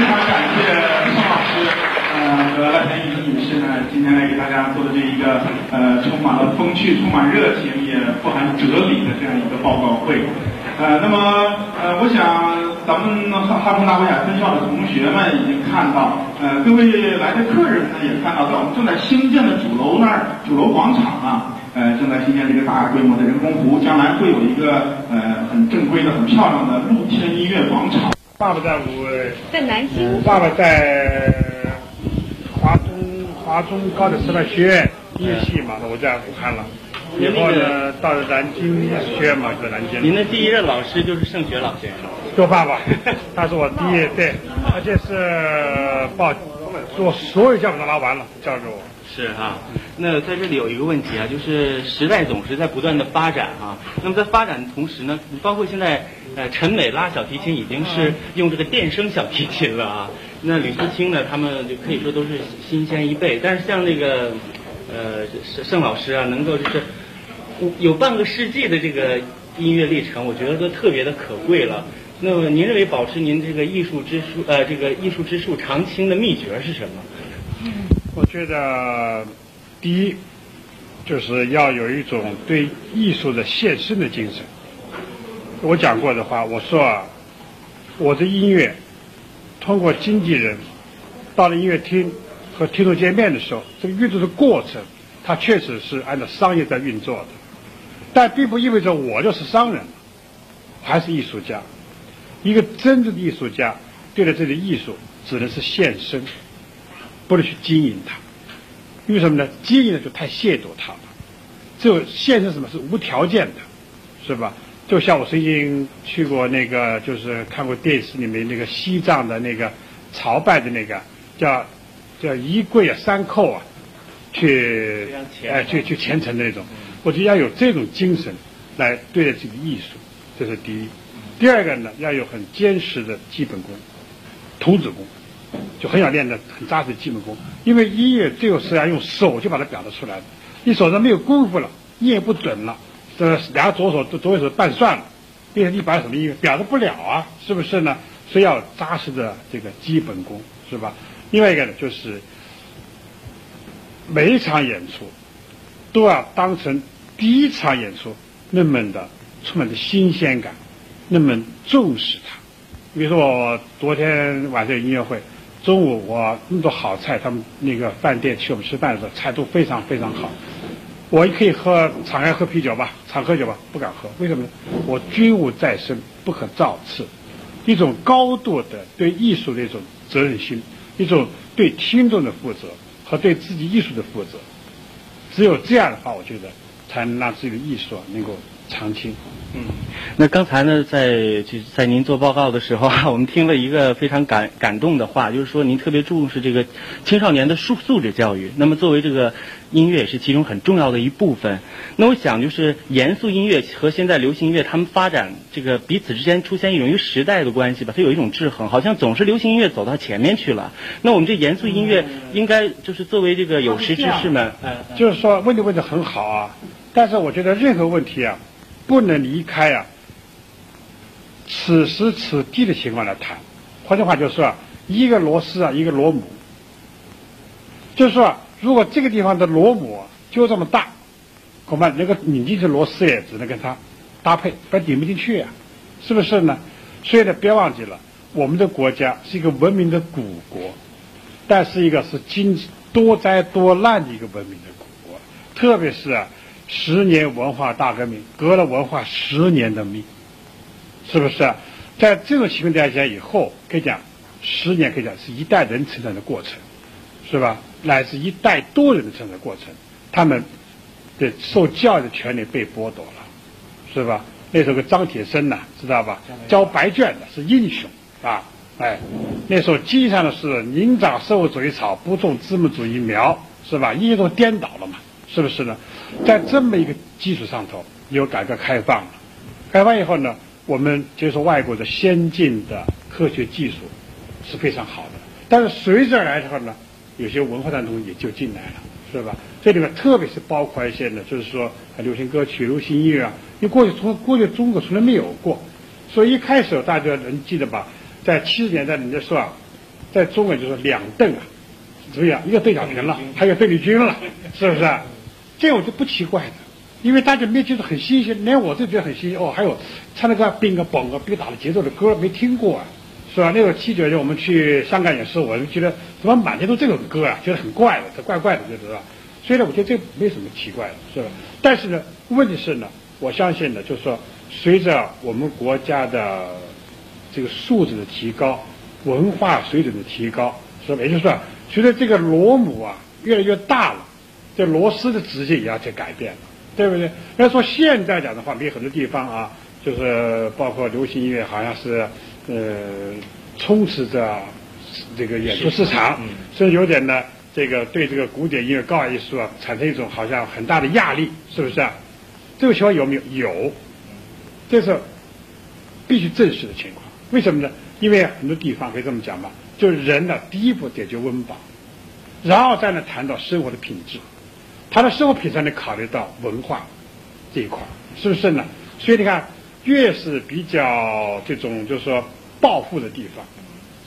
非常感谢宋老师，呃和赖天宇女士呢，今天来给大家做的这一个呃充满了风趣、充满热情，也富含哲理的这样一个报告会。呃，那么呃，我想咱们哈哈工大维亚分校的同学们已经看到，呃，各位来的客人呢也看到，在我们正在兴建的主楼那儿，主楼广场啊，呃，正在新建这个大规模的人工湖，将来会有一个呃很正规的、很漂亮的露天音乐广场。爸爸在武，在南京。爸爸在华中华中高等师范学院音乐系嘛，我在武汉了。以后呢，到了南京学院嘛，在南京。您的第一任老师就是盛学老先生。做爸爸，他是我第一对，而且是报做所有教辅都拿完了，交给我。是哈，那在这里有一个问题啊，就是时代总是在不断的发展啊。那么在发展的同时呢，包括现在呃陈美拉小提琴已经是用这个电声小提琴了啊。那吕思清呢，他们就可以说都是新鲜一辈。但是像那个呃盛盛老师啊，能够就是有半个世纪的这个音乐历程，我觉得都特别的可贵了。那么您认为保持您这个艺术之术呃这个艺术之术长青的秘诀是什么？我觉得，第一，就是要有一种对艺术的献身的精神。我讲过的话，我说啊，我的音乐通过经纪人到了音乐厅和听众见面的时候，这个运作的过程，它确实是按照商业在运作的，但并不意味着我就是商人，还是艺术家。一个真正的艺术家，对待这个艺术，只能是献身。不能去经营它，因为什么呢？经营的就太亵渎它了。只有现实什么是无条件的，是吧？就像我曾经去过那个，就是看过电视里面那个西藏的那个朝拜的那个叫叫一跪啊三叩啊，去哎去去虔诚的那种。我觉得要有这种精神来对待这个艺术，这是第一。第二个呢，要有很坚实的基本功，童子功。就很想练的很扎实的基本功，因为音乐最后是要用手去把它表达出来的。你手上没有功夫了，音乐不准了，这两个左手都左手半算了，变成一把什么音乐表达不了啊？是不是呢？所以要扎实的这个基本功，是吧？另外一个呢，就是每一场演出都要当成第一场演出那么的充满着新鲜感，那么重视它。比如说我昨天晚上有音乐会。中午我那么多好菜，他们那个饭店请我们吃饭的时候，菜都非常非常好。我可以喝敞开喝啤酒吧，常喝酒吧，不敢喝，为什么呢？我军务在身，不可造次。一种高度的对艺术的一种责任心，一种对听众的负责和对自己艺术的负责。只有这样的话，我觉得才能让自己的艺术啊能够长青。嗯，那刚才呢，在就是在您做报告的时候啊，我们听了一个非常感感动的话，就是说您特别重视这个青少年的素素质教育。那么作为这个音乐也是其中很重要的一部分。那我想就是严肃音乐和现在流行音乐，他们发展这个彼此之间出现一种一个时代的关系吧，它有一种制衡，好像总是流行音乐走到前面去了。那我们这严肃音乐应该就是作为这个有识之士们，就是说问题问的很好啊，但是我觉得任何问题啊。不能离开啊，此时此地的情况来谈。换句话就是说，一个螺丝啊，一个螺母。就是说，如果这个地方的螺母就这么大，恐怕那个拧进去螺丝也只能跟它搭配，不然顶不进去呀，是不是呢？所以呢，别忘记了，我们的国家是一个文明的古国，但是一个是经多灾多难的一个文明的古国，特别是啊。十年文化大革命，革了文化十年的命，是不是？在这种情况底下，以后可以讲，十年可以讲是一代人成长的过程，是吧？乃至一代多人的成长过程，他们的受教育的权利被剥夺了，是吧？那时候个张铁生呐，知道吧？交白卷的是英雄啊！哎，那时候经上的是宁长社会主义草，不种资本主义苗，是吧？一切都颠倒了嘛，是不是呢？在这么一个基础上头，有改革开放了。开放以后呢，我们接受外国的先进的科学技术是非常好的。但是随之而来的话呢，有些文化的东西也就进来了，是吧？这里面特别是包括一些呢，就是说流行歌曲、流行音乐啊，因为过去从过去中国从来没有过，所以一开始大家能记得吧？在七十年代，你就说啊，在中国就是两邓啊，怎么样？一个邓小平了，还有邓丽君了，是不是？这我就不奇怪的，因为大家没觉得很新鲜，连我都觉得很新鲜。哦，还有唱那个冰个嘣个冰打的节奏的歌，没听过啊，是吧？那个七九年我们去香港也是，我就觉得怎么满天都这种歌啊，觉得很怪的，这怪怪的，就是吧？所以呢，我觉得这没什么奇怪的，是吧？但是呢，问题是呢，我相信呢，就是说，随着我们国家的这个素质的提高，文化水准的提高，是吧？也就是说，随着这个螺母啊越来越大了，这螺丝的直径也要去改变了，对不对？要说现在讲的话，没很多地方啊，就是包括流行音乐，好像是呃充斥着这个演出市场，所以有点呢。这个对这个古典音乐、高雅艺术啊，产生一种好像很大的压力，是不是啊？这个情况有没有？有，这是必须正视的情况。为什么呢？因为很多地方可以这么讲吧，就是人呢，第一步解决温饱，然后再呢谈到生活的品质，他的生活品质得考虑到文化这一块，是不是呢？所以你看，越是比较这种就是说暴富的地方，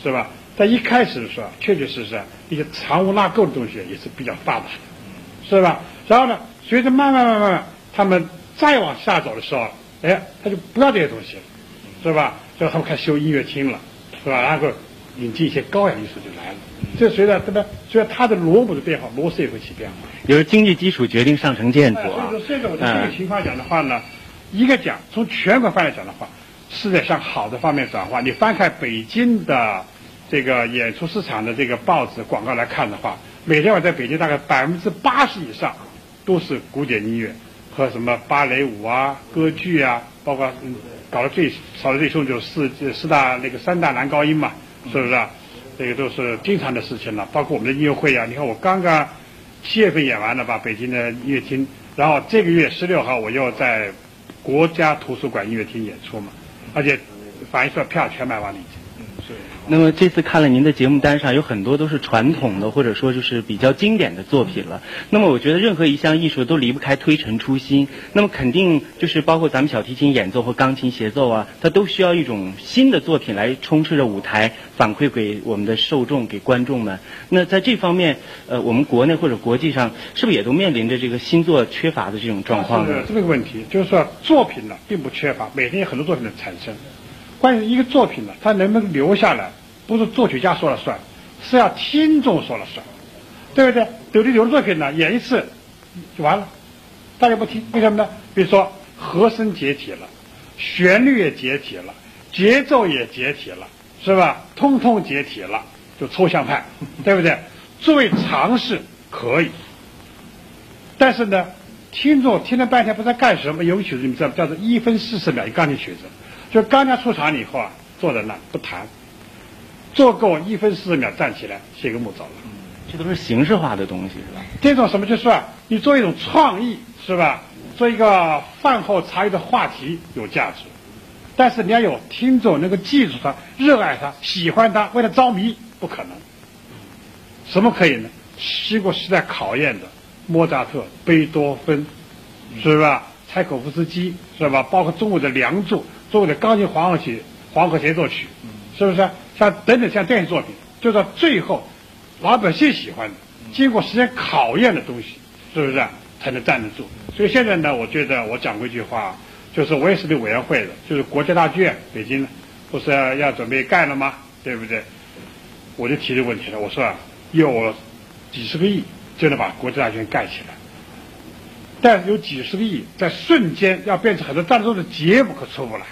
是吧？在一开始的时候，确确实实一些藏污纳垢的东西也是比较发达的，是吧？然后呢，随着慢慢慢慢，他们再往下走的时候，哎，他就不要这些东西了，是吧？所以他们开始修音乐厅了，是吧？然后引进一些高雅艺术就来了。这随着这个随着它的螺母的变化，螺丝也会起变化。由经济基础决定上层建筑啊。所以说，现在我在这个情况讲的话呢，一个讲从全国范围讲的话，是在向好的方面转化。你翻开北京的。这个演出市场的这个报纸广告来看的话，每天晚在北京大概百分之八十以上都是古典音乐和什么芭蕾舞啊、歌剧啊，包括嗯搞得最少的最凶就是四四大那个三大男高音嘛，是不是？啊？这个都是经常的事情了。包括我们的音乐会啊，你看我刚刚七月份演完了吧，北京的音乐厅，然后这个月十六号我又在国家图书馆音乐厅演出嘛，而且反映出来票全卖完了已经。那么这次看了您的节目单上有很多都是传统的或者说就是比较经典的作品了。那么我觉得任何一项艺术都离不开推陈出新。那么肯定就是包括咱们小提琴演奏和钢琴协奏啊，它都需要一种新的作品来充斥着舞台，反馈给我们的受众、给观众们。那在这方面，呃，我们国内或者国际上是不是也都面临着这个新作缺乏的这种状况呢？是这个问题，就是说作品呢并不缺乏，每天有很多作品的产生。关于一个作品呢，它能不能留下来，不是作曲家说了算，是要听众说了算，对不对？有的有的作品呢，演一次就完了，大家不听，为什么呢？比如说和声解体了，旋律也解体了，节奏也解体了，是吧？通通解体了，就抽象派，对不对？作为尝试可以，但是呢，听众听了半天不知道干什么，有个曲子你们知道叫做一分四十秒一钢琴曲子。就刚刚出场了以后啊，坐在那不谈，坐够一分四十秒站起来写个幕走了。这都是形式化的东西是吧？这种什么就是啊，你做一种创意是吧？做一个饭后茶余的话题有价值，但是你要有听众能够记住他、热爱他、喜欢他、为了着迷，不可能。什么可以呢？经过时代考验的莫扎特、贝多芬，是吧？柴可夫斯基是吧？包括中国的《梁祝》。所谓的钢琴黄河曲、黄河协奏曲，是不是？像等等像电影作品，就到最后，老百姓喜欢的，经过时间考验的东西，是不是才能站得住？所以现在呢，我觉得我讲过一句话，就是我也是个委员会的，就是国家大剧院北京不是要准备盖了吗？对不对？我就提这个问题了，我说啊，有几十个亿就能把国家大剧院盖起来。但有几十个亿，在瞬间要变成很多战争的结果可出不来，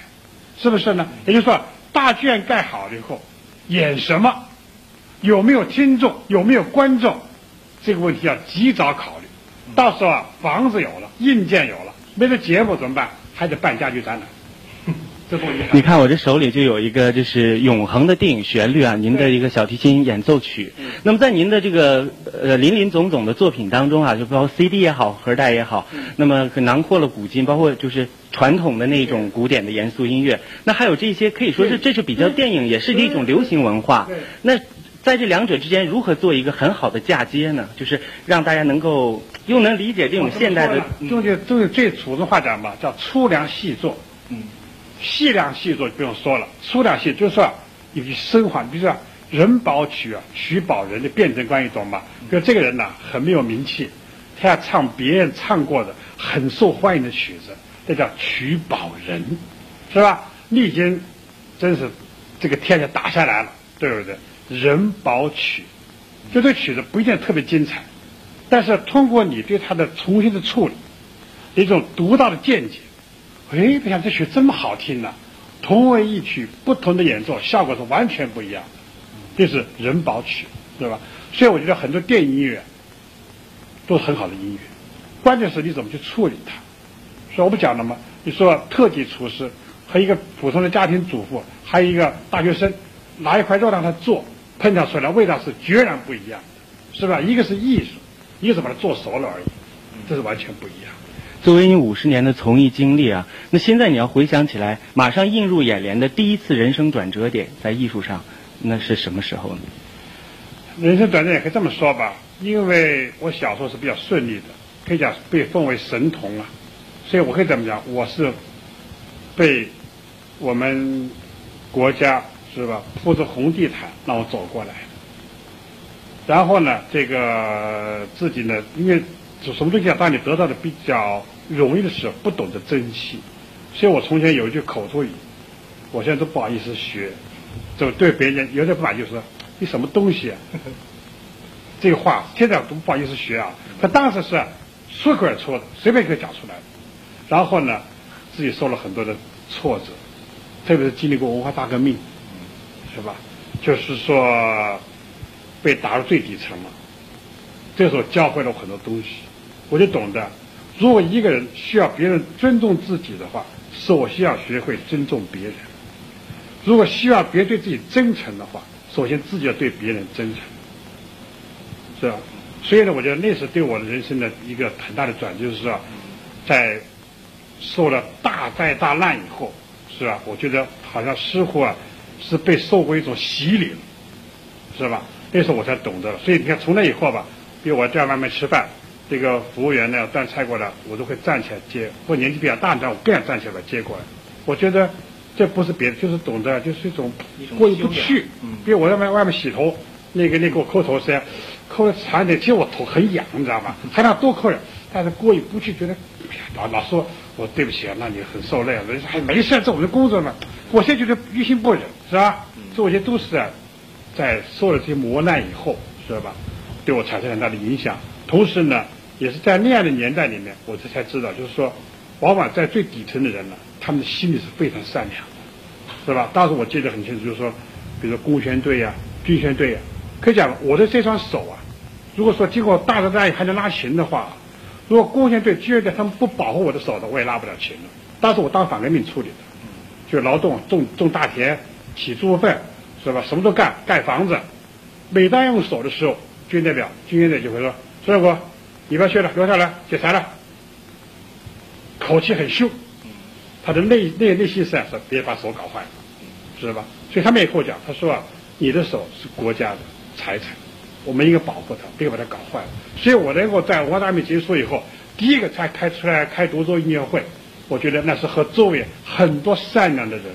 是不是呢？也就是说，大剧院盖好了以后，演什么，有没有听众，有没有观众，这个问题要及早考虑。到时候啊，房子有了，硬件有了，没得节目怎么办？还得办家具展览。你看我这手里就有一个就是永恒的电影旋律啊，您的一个小提琴演奏曲。那么在您的这个呃林林总总的作品当中啊，就包括 CD 也好，盒带也好，那么囊括了古今，包括就是传统的那种古典的严肃音乐。那还有这些可以说是这是比较电影，也是一种流行文化。那在这两者之间，如何做一个很好的嫁接呢？就是让大家能够又能理解这种现代的。用就用最普通话讲吧，叫粗粮细作。嗯。细量细作就不用说了，粗量细就是说有些生化。比如说，人保曲啊，曲保人的辩证关系懂吗？比如这个人呢，很没有名气，他要唱别人唱过的很受欢迎的曲子，这叫曲保人，是吧？你已经真是这个天下打下来了，对不对？人保曲，就这曲子不一定特别精彩，但是通过你对它的重新的处理，一种独到的见解，哎，不想这曲这么好听呢，同为一曲，不同的演奏效果是完全不一样的。这是人保曲，对吧？所以我觉得很多电影音乐都是很好的音乐，关键是你怎么去处理它。所以我不讲了吗？你说特级厨师和一个普通的家庭主妇，还有一个大学生，拿一块肉让他做，烹调出来味道是截然不一样的，是吧？一个是艺术，一个是把它做熟了而已，这是完全不一样。作为你五十年的从艺经历啊，那现在你要回想起来，马上映入眼帘的第一次人生转折点在艺术上。那是什么时候呢？人生转折也可以这么说吧，因为我小时候是比较顺利的，可以讲被奉为神童啊，所以我可以怎么讲？我是被我们国家是吧铺着红地毯让我走过来。然后呢，这个自己呢，因为就什么东西啊，当你得到的比较容易的时候，不懂得珍惜，所以我从前有一句口头语，我现在都不好意思学。就对别人有点不满，就是说你什么东西啊？这个话现在都不好意思学啊。他当时是说口而出的，随便可以讲出来的。然后呢，自己受了很多的挫折，特别是经历过文化大革命，是吧？就是说被打入最底层了。这时候教会了我很多东西，我就懂得，如果一个人需要别人尊重自己的话，首先要学会尊重别人。如果希望别人对自己真诚的话，首先自己要对别人真诚，是吧？所以呢，我觉得那是对我的人生的一个很大的转，就是说，在受了大灾大难以后，是吧？我觉得好像似乎啊是被受过一种洗礼，是吧？那时候我才懂得。所以你看，从那以后吧，比如我在外面吃饭，这个服务员呢端菜过来，我都会站起来接；或年纪比较大的，我更要站起来接过来。我觉得。这不是别的，就是懂得，就是一种过意不去。比如我在外外面洗头，那个那给我抠头时，抠的长一点，其实我头很痒，你知道吗？还想多抠点，但是过意不去，觉得哎呀，老老说我对不起啊，那你很受累啊。人说还没事，这我们的工作嘛。我现在觉得于心不忍，是吧？这些都是啊，在受了这些磨难以后，知道吧？对我产生很大的影响。同时呢，也是在那样的年代里面，我这才知道，就是说，往往在最底层的人呢。他们的心里是非常善良的，是吧？当时我记得很清楚，就是说，比如说工宣队呀、军宣队呀，可以讲我的这双手啊，如果说经过大灾大难还能拉琴的话，如果工宣队、军宣队他们不保护我的手的，我也拉不了琴了。当时我当反革命处理的，就劳动种种大田、起猪粪，是吧？什么都干，盖房子。每当用手的时候，军代表、军宣队就会说：“孙小国，你不要去了，留下来解柴了。”口气很凶。他的内内内心思想是别把手搞坏了，知道吧？所以他们也跟我讲，他说啊，你的手是国家的财产，我们应该保护它，别把它搞坏了。所以我能够在文化大革命结束以后，第一个才开出来开独奏音乐会，我觉得那是和周围很多善良的人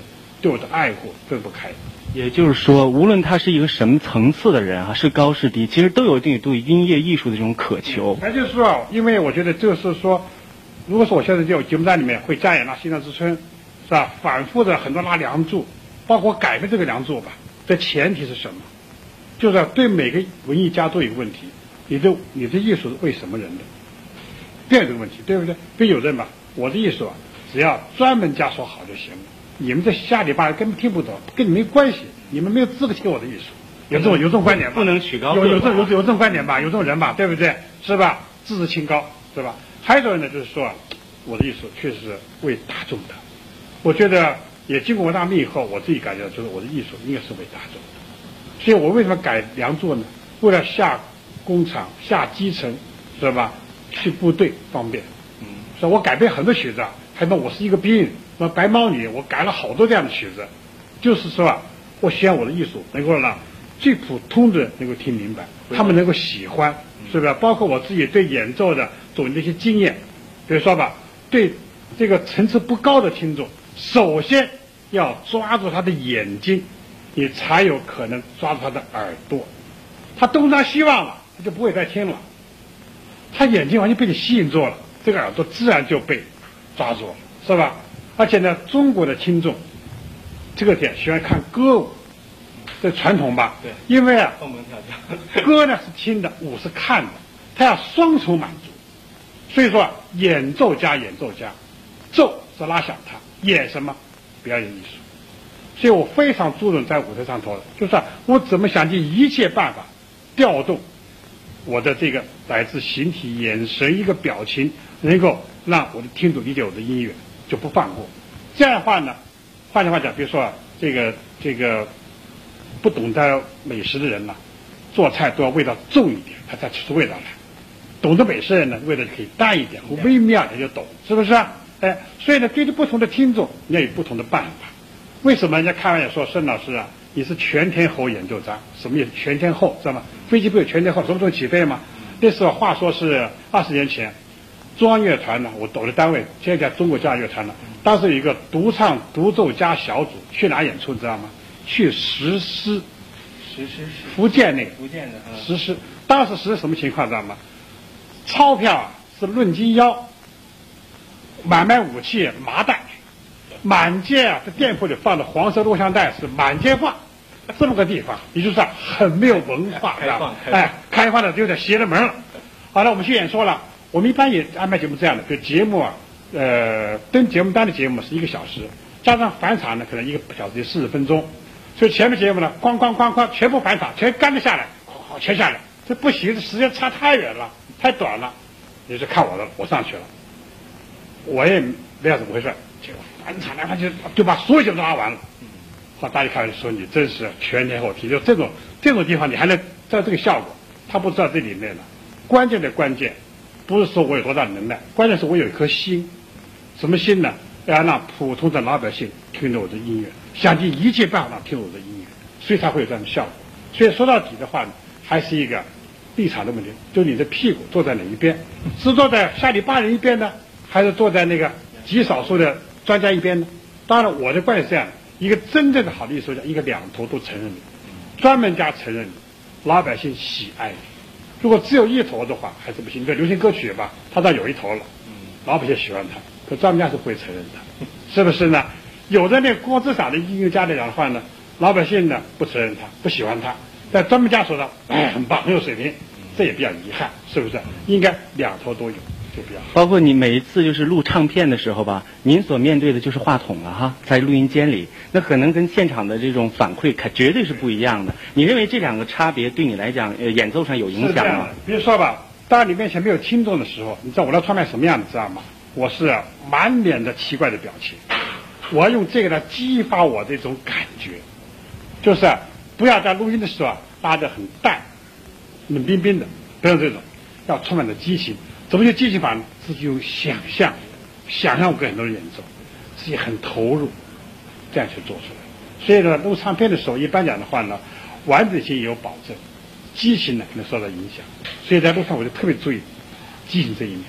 对我的爱护分不开。也就是说，无论他是一个什么层次的人啊，是高是低，其实都有一定对音乐艺术的这种渴求。那就是说，因为我觉得就是说。如果说我现在就节目单里面会加演那《西藏之春》，是吧？反复的很多拉梁祝，包括改变这个梁祝吧。这前提是什么？就是对每个文艺家都有问题：你的你的艺术是为什么人的？第二个问题，对不对？如有人嘛，我的艺术啊，只要专门家说好就行了。你们这下里巴根本听不懂，跟你没关系。你们没有资格听我的艺术。有这种有这种观点吧？不能取高。有有这有有这种观点吧？有这种人吧？对不对？是吧？自视清高，是吧？还有一种人呢，就是说，我的艺术确实是为大众的。我觉得也经过我大命以后，我自己感觉就是我的艺术应该是为大众的。所以我为什么改良作呢？为了下工厂、下基层，是吧？去部队方便。嗯。所以我改变很多曲子，还说我是一个兵，什么白毛女，我改了好多这样的曲子，就是说啊，我希望我的艺术能够让最普通的人能够听明白，他们能够喜欢。是不是？包括我自己对演奏的总的一些经验，比如说吧，对这个层次不高的听众，首先要抓住他的眼睛，你才有可能抓住他的耳朵。他东张西望了，他就不会再听了。他眼睛完全被你吸引住了，这个耳朵自然就被抓住了，是吧？而且呢，中国的听众这个点喜欢看歌舞，这传统吧？对。因为啊，蹦蹦跳跳，歌呢是听的，舞是看的，他要双重满足。所以说啊，演奏家，演奏家，奏是拉响它，演什么？表演艺术。所以我非常注重在舞台上头，就是啊我怎么想尽一切办法调动我的这个来自形体、眼神一个表情，能够让我的听众理解我的音乐，就不放过。这样的话呢，换句话讲，比如说啊，这个这个不懂得美食的人呢，做菜都要味道重一点，他才吃出味道来。懂得美食的人呢，味道就可以淡一点，微妙他就懂，是不是啊？哎，所以呢，对于不同的听众，你要有不同的办法。为什么人家开玩笑说孙老师啊，你是全天候研究家？什么意思？全天候知道吗？飞机不有全天候，什么时候起飞吗？那时候话说是二十年前，中央乐团呢，我我的单位现在叫中国交响乐团呢，当时有一个独唱独奏家小组去哪演出，你知道吗？去石狮，石狮是福建那个。福建的，嗯。石狮，当时实施什么情况知道吗？钞票啊是论斤腰，买卖武器麻袋，满街啊这店铺里放的黄色录像带是满街放，这么个地方，也就是很没有文化，开知道吗放开放。哎，开放的有点邪了门了。好了，我们去演说了，我们一般也安排节目这样的，就节目啊，呃，登节目单的节目是一个小时，加上返场呢，可能一个小时就四十分钟，所以前面节目呢，哐哐哐哐全部返场，全干了下来，哐哐全下来，这不行，这时间差太远了，太短了，你是看我的，我上去了，我也不知道怎么回事，结果返场来返去就把所有节目都拉完了。好，大家开玩笑说你真是全天候听，就这种这种地方你还能照这个效果，他不知道这里面呢，关键的关键不是说我有多大能耐，关键是我有一颗心，什么心呢？要让普通的老百姓听着我的音乐，想尽一切办法听我的音乐，所以才会有这样的效果。所以说到底的话呢，还是一个立场的问题，就你的屁股坐在哪一边，是坐在下里巴人一边呢，还是坐在那个极少数的专家一边呢？当然，我的观点是这样的：一个真正的好的艺术家，一个两头都承认你，专门家承认，老百姓喜爱你。如果只有一头的话，还是不行。你比如流行歌曲吧，它倒有一头了，老百姓喜欢他，可专家是不会承认的，是不是呢？有的那郭志傻的音乐家来讲的话呢，老百姓呢不承认他，不喜欢他，但专门家说的哎很棒，很有水平，这也比较遗憾，是不是？应该两头都有，就比较好。包括你每一次就是录唱片的时候吧，您所面对的就是话筒了哈，在录音间里，那可能跟现场的这种反馈可绝对是不一样的。你认为这两个差别对你来讲，呃，演奏上有影响吗？比如说吧，当你面前没有听众的时候，你知道我那唱片什么样子，知道吗？我是满脸的奇怪的表情，我要用这个来激发我这种感觉，就是啊不要在录音的时候啊拉得很淡，冷冰冰的，不要这种，要充满着激情。怎么就激情法呢？自己有想象，想象我跟很多人演奏，自己很投入，这样去做出来。所以呢，录唱片的时候，一般讲的话呢，完整性也有保证，激情呢可能受到影响。所以在路上我就特别注意激情这一面。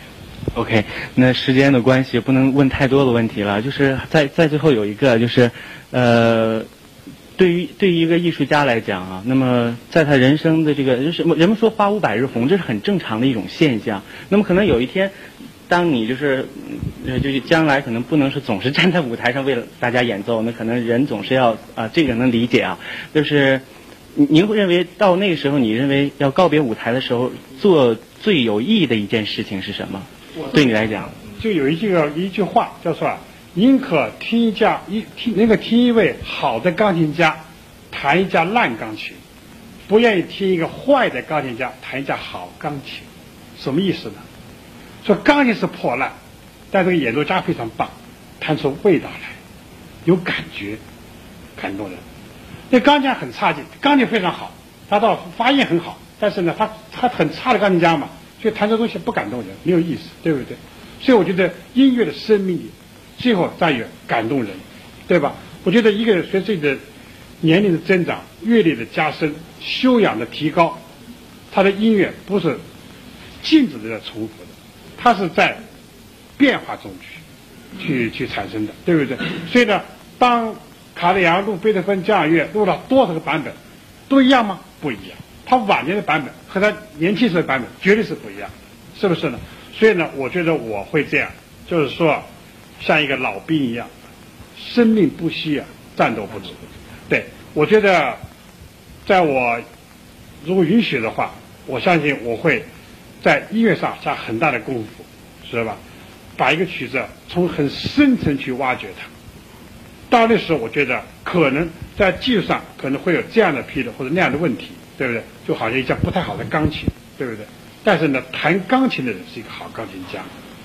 OK，那时间的关系不能问太多的问题了，就是在在最后有一个就是，呃，对于对于一个艺术家来讲啊，那么在他人生的这个人生，人们说花无百日红，这是很正常的一种现象。那么可能有一天，当你就是呃就是将来可能不能是总是站在舞台上为了大家演奏，那可能人总是要啊、这个能理解啊，就是。您您会认为到那个时候，你认为要告别舞台的时候，做最有意义的一件事情是什么？对你来讲，就有一句一句话叫做啊，宁可听一架一听那个听一位好的钢琴家弹一架烂钢琴，不愿意听一个坏的钢琴家弹一架好钢琴。什么意思呢？说钢琴是破烂，但这个演奏家非常棒，弹出味道来，有感觉，感动人。那钢琴家很差劲，钢琴非常好，他倒发音很好，但是呢，他他很差的钢琴家嘛，所以弹这东西不感动人，没有意思，对不对？所以我觉得音乐的生命力，最后在于感动人，对吧？我觉得一个人随着年龄的增长、阅历的加深、修养的提高，他的音乐不是静止的在重复的，它是在变化中去去去产生的，对不对？所以呢，当卡德扬录贝多芬交响乐录了多少个版本，都一样吗？不一样。他晚年的版本和他年轻时的版本绝对是不一样，是不是呢？所以呢，我觉得我会这样，就是说，像一个老兵一样，生命不息啊，战斗不止。对，我觉得，在我如果允许的话，我相信我会在音乐上下很大的功夫，知道吧？把一个曲子从很深层去挖掘它。到那时候，我觉得可能在技术上可能会有这样的纰漏或者那样的问题。对不对？就好像一架不太好的钢琴，对不对？但是呢，弹钢琴的人是一个好钢琴家，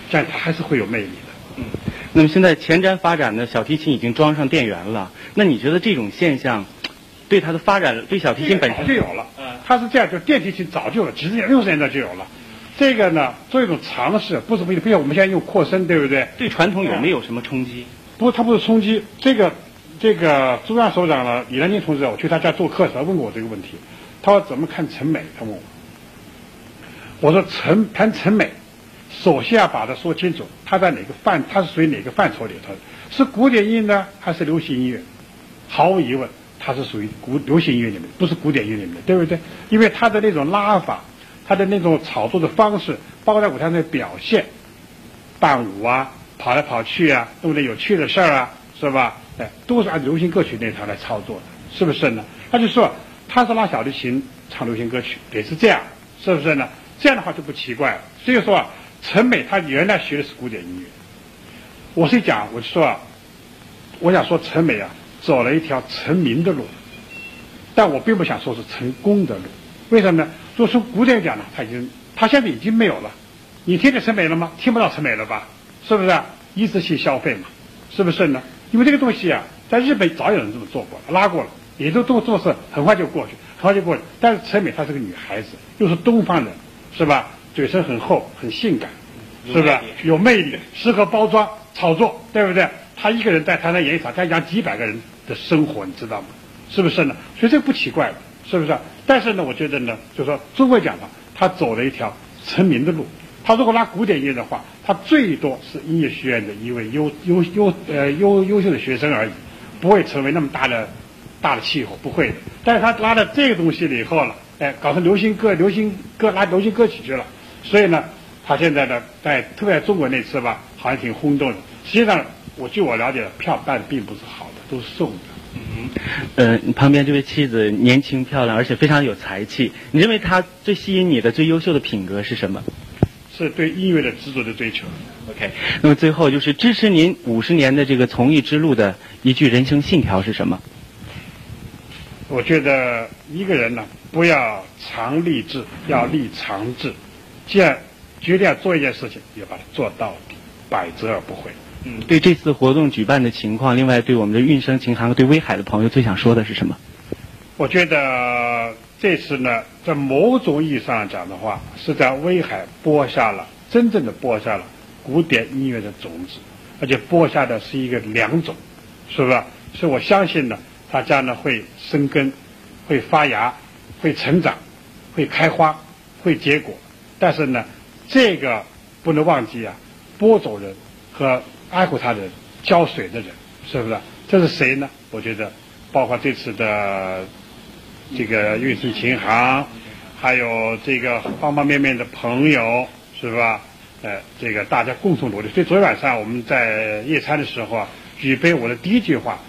这样他还是会有魅力的。嗯。那么现在前瞻发展的小提琴已经装上电源了，那你觉得这种现象对它的发展，对小提琴本身就有了？嗯。它是这样，就电提琴早就有了，几十年、六十年代就有了。这个呢，做一种尝试，不是不不像我们现在用扩声，对不对？对传统有没有什么冲击？不，它不是冲击。这个这个中央首长呢，李兰金同志，我去他家做客时候问过我这个问题。他说怎么看陈美？他问我，我说陈谈陈美，首先要把它说清楚，它在哪个范，它是属于哪个范畴里头？是古典音乐呢，还是流行音乐？毫无疑问，它是属于古流行音乐里面，不是古典音乐里面的，对不对？因为它的那种拉法，它的那种炒作的方式，包括在舞台上的表现，伴舞啊，跑来跑去啊，弄点有趣的事儿啊，是吧？哎，都是按流行歌曲那套来操作的，是不是呢？他就说。他是拉小提琴唱流行歌曲，也是这样，是不是呢？这样的话就不奇怪了。所以说啊，陈美她原来学的是古典音乐。我是讲，我就说啊，我想说陈美啊，走了一条成名的路，但我并不想说是成功的路。为什么呢？果从古典讲呢，他已经他现在已经没有了。你听见陈美了吗？听不到陈美了吧？是不是？一次性消费嘛，是不是呢？因为这个东西啊，在日本早有人这么做过，拉过了。也都都做事很快就过去，很快就过去。但是陈美她是个女孩子，又是东方人，是吧？嘴唇很厚，很性感，是不是？有魅力，适合包装炒作，对不对？他一个人在台上演一场，他养几百个人的生活，你知道吗？是不是呢？所以这不奇怪了，是不是？但是呢，我觉得呢，就是说，中国讲的，他走了一条成名的路。他如果拉古典音乐的话，他最多是音乐学院的一位优优优呃优优秀的学生而已，不会成为那么大的。大的气候不会的，但是他拉到这个东西了以后了，哎，搞成流行歌、流行歌拉流行歌曲去了，所以呢，他现在呢，在特别在中国那次吧，好像挺轰动的。实际上，我据我了解，票办的并不是好的，都是送的。嗯，呃，你旁边这位妻子年轻漂亮，而且非常有才气。你认为她最吸引你的、最优秀的品格是什么？是对音乐的执着的追求。OK，那么最后就是支持您五十年的这个从艺之路的一句人生信条是什么？我觉得一个人呢，不要常立志，要立长志。既然决定要做一件事情，要把它做到底，百折而不回。嗯，对这次活动举办的情况，另外对我们的运生琴行对威海的朋友最想说的是什么？我觉得这次呢，在某种意义上讲的话，是在威海播下了真正的播下了古典音乐的种子，而且播下的是一个良种，是不是？所以我相信呢。大家呢会生根，会发芽，会成长，会开花，会结果。但是呢，这个不能忘记啊，播种人和爱护他人、浇水的人，是不是？这是谁呢？我觉得，包括这次的这个运输琴行，还有这个方方面面的朋友，是吧？呃，这个大家共同努力。所以昨天晚上我们在夜餐的时候啊，举杯，我的第一句话。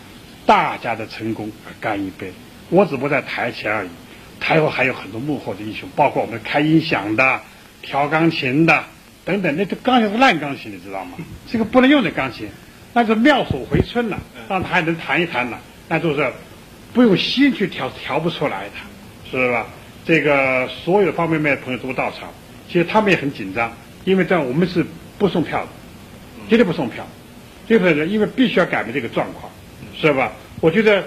大家的成功干一杯，我只不过在台前而已，台后还有很多幕后的英雄，包括我们开音响的、调钢琴的等等。那这钢琴是烂钢琴，你知道吗？这个不能用的钢琴，那是妙手回春了，让他还能弹一弹呢，那就是不用心去调，调不出来的，是吧？这个所有的方便面面的朋友都到场，其实他们也很紧张，因为这样我们是不送票的，绝对不送票，就是因为必须要改变这个状况。是吧？我觉得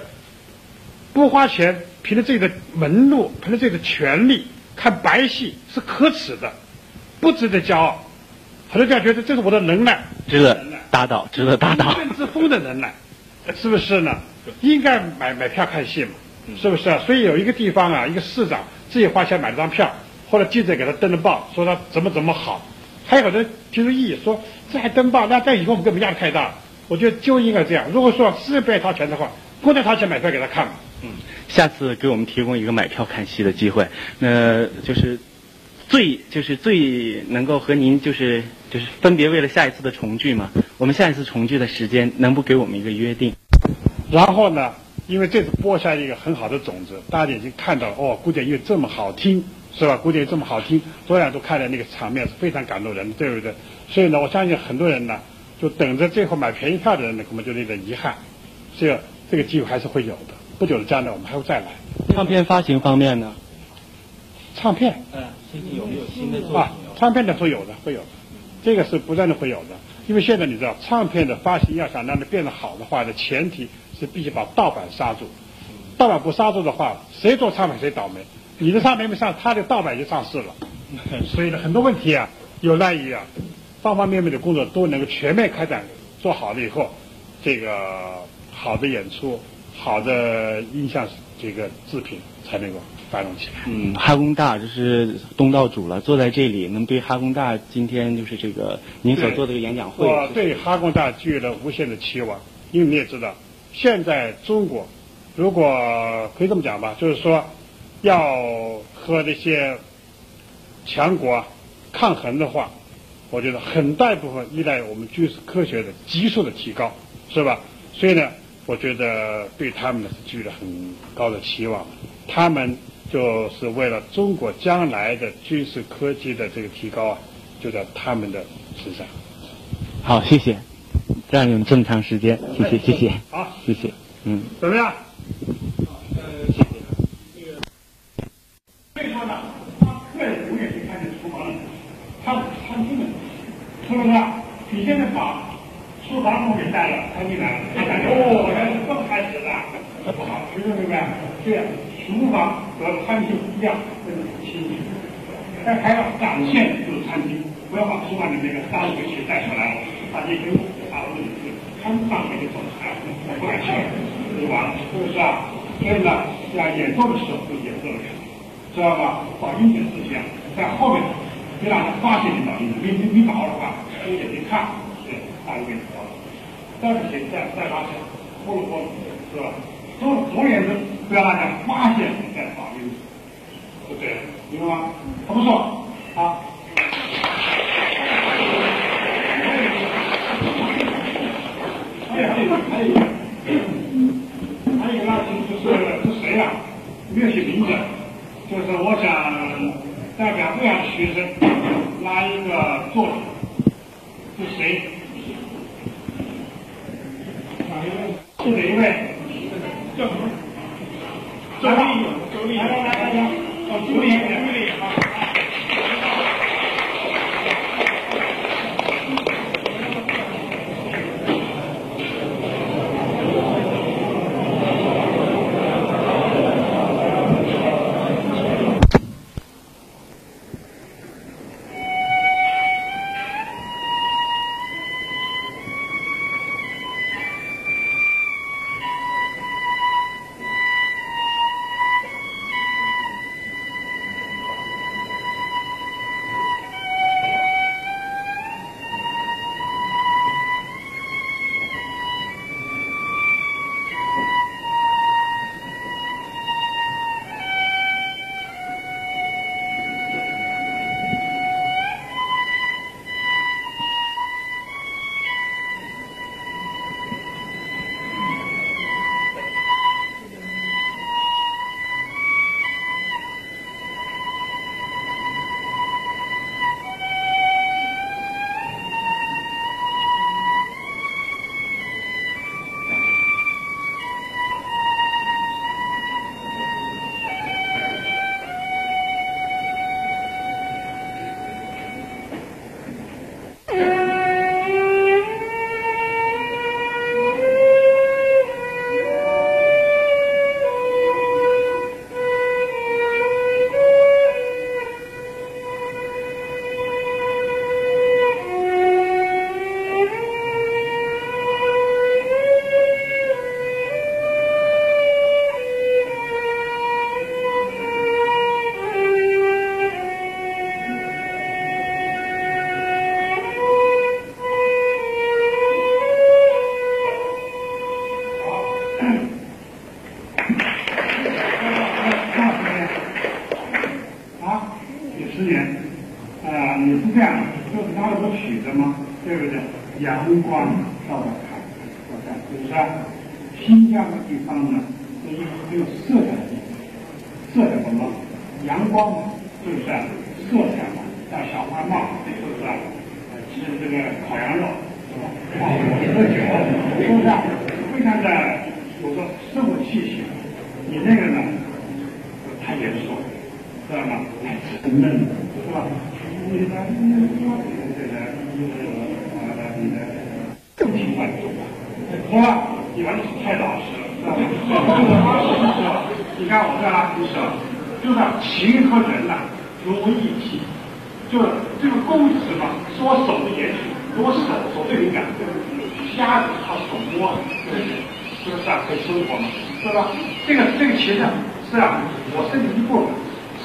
不花钱，凭着自己的门路，凭着自己的权利看白戏是可耻的，不值得骄傲。很多家觉得这是我的能耐，值得打倒，值得打倒。任之风的能耐，是不是呢？应该买买票看戏嘛，是不是啊？所以有一个地方啊，一个市长自己花钱买了张票，后来记者给他登了报，说他怎么怎么好，还有很多提出异议，说这还登报，那在以后我们根本压力太大。我觉得就应该这样。如果说私人不愿意掏钱的话，郭台掏钱买票给他看嘛。嗯，下次给我们提供一个买票看戏的机会，那就是最就是最能够和您就是就是分别为了下一次的重聚嘛。我们下一次重聚的时间，能不给我们一个约定？然后呢，因为这次播下一个很好的种子，大家已经看到了哦，古典乐这么好听，是吧？古典乐这么好听，昨晚都看的那个场面是非常感动人的，对不对？所以呢，我相信很多人呢，就等着最后买便宜票的人呢，可能就有点遗憾。这个这个机会还是会有的，不久的将来我们还会再来。唱片发行方面呢？唱片？嗯，最近有没有新的作啊，唱片的会有的，会有的，这个是不断的会有的。因为现在你知道，唱片的发行要想让它变得好的话的前提是必须把盗版刹住，盗版不刹住的话，谁做唱片谁倒霉。你的唱片没上，他的盗版就上市了。所以呢，很多问题啊，有赖于啊，方方面面的工作都能够全面开展，做好了以后，这个好的演出、好的音像这个制品才能够繁荣起来。嗯，哈工大就是东道主了，坐在这里，能对哈工大今天就是这个您所做的这个演讲会，我对哈工大寄予了无限的期望，因为你也知道，现在中国如果可以这么讲吧，就是说要和这些强国抗衡的话，我觉得很大一部分依赖我们军事科学的急速的提高，是吧？所以呢，我觉得对他们呢是寄予了很高的期望，他们就是为了中国将来的军事科技的这个提高啊，就在他们的身上。好，谢谢，占用这么长时间，谢谢，谢谢，好，谢谢，嗯。怎么样？呃，谢谢。这个，所以说呢，他客人永远是看见厨房的，他不是餐厅的，是不是？你现在把厨房东西带了，他进来了，他感觉哦，原来是这么开始的，不好，明白明白？对，厨房和餐厅一样，这是亲密。但还要展现这个餐厅，不要把厨房里面的脏水气带出来，把这些打入里去，看上面就走出来，不敢去，就完了，是不是啊？所以呢，在演奏的时候就演奏的时候，知道吧？把音点事项在后面，别让他发现你导音，你你你搞的话，睁眼睛看，对，大就给你说了。再不行，再再发现，呼噜呼噜，是吧？总总而言之，不要让人发现你在导音，就对了，明白吗？他不错，好。还有还有还有一个，还有一个呢，就是是谁呀、没有写名字，就是我想代表这样的学生拉一个作品，是谁？这样，就是拉了个曲子嘛，对不对？阳光照着看，我看是不是？新疆的地方呢，是一个很有色彩的地方，色彩什么？阳光嘛，是不是？色彩嘛，像小花帽，是不是？吃这个烤羊肉，是吧？喝酒，是不是啊？非常的有个生活气息。你那个呢，太严肃了，知道吗？太沉闷了，是吧？你的你的这个你的啊你的更听万众啊，好吧？你玩的太老实了，知道吗？是吧？你看我这拉皮手，就是情和人呐融为一体，就是这个工词嘛，是我手的延续，是我手手最敏感，瞎子靠手摸，是不是啊？可以生活嘛，是吧？这个这个琴呢，是啊，我身体一部分，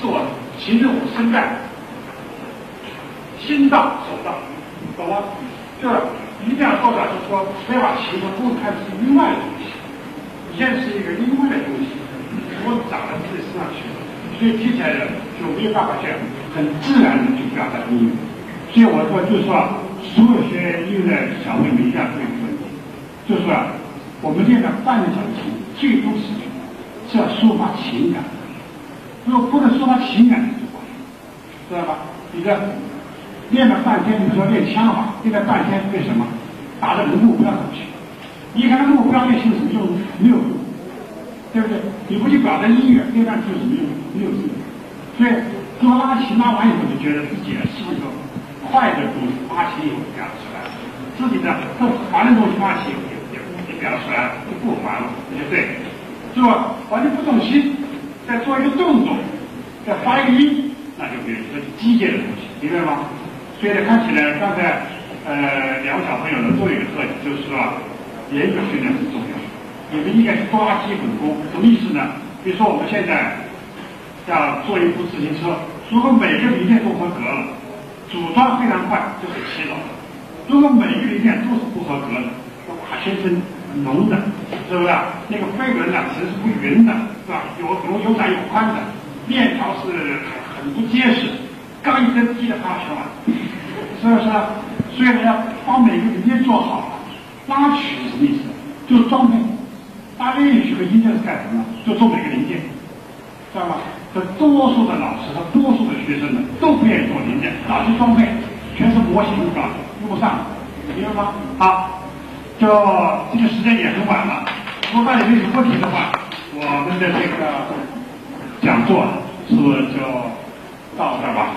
是我形成我身带，心到手到，懂吗？就是一定要做到，就是说，不要把琴和弓看是另外的东西，先是一个另外的东西，我长到自己身上去了，所以听起来的就没有办法去很自然的去表达音乐。所以我说，就是说，所有学音乐的小朋友们一定要注意一个问题，就是说，我们练了半个小时，最终是是要抒发情感，如果不能抒发情感，就不，知道吧？你这练了半天，你说练枪法，练了半天为什么？打到你的目标上去。你看目标练性什么用？没有用，对不对？你不去表达音乐，练上去有什么用？没有用。所以做拉琴拉完以后，就觉得自己是一个快的东西，拉琴以后表达出来了；自己的不烦的东西，拉琴也也也表达出来了，就不烦了，对不对？是吧？完全不动心，再做一个动作，再发一个音，那就变成一个机械的东西，明白吗？所以呢，看起来刚才呃两个小朋友呢都有一个特点，就是说言语训练很重要。你们应该是抓基本功，什么意思呢？比如说我们现在要做一部自行车，如果每个零件都合格了，组装非常快，就很稀少；如果每个零件都是不合格的，瓦圈是浓的，是不是？那个飞轮呢，绳是不匀的，是吧？有有有窄有宽的，链条是很不结实，刚一针劈的啪全完。是不是？所以呢，要把每个零件做好。拉取什么意思？就是装配。拉乐曲和音乐是干什么？就做每个零件，知道吗？这多数的老师和多数的学生呢，都不愿意做零件，老是装配，全是模型，是吧？用不上，明白吗？好，就这个时间也很晚了。如果大家有什么问题的话，我们的这个讲座是不是就到这儿吧？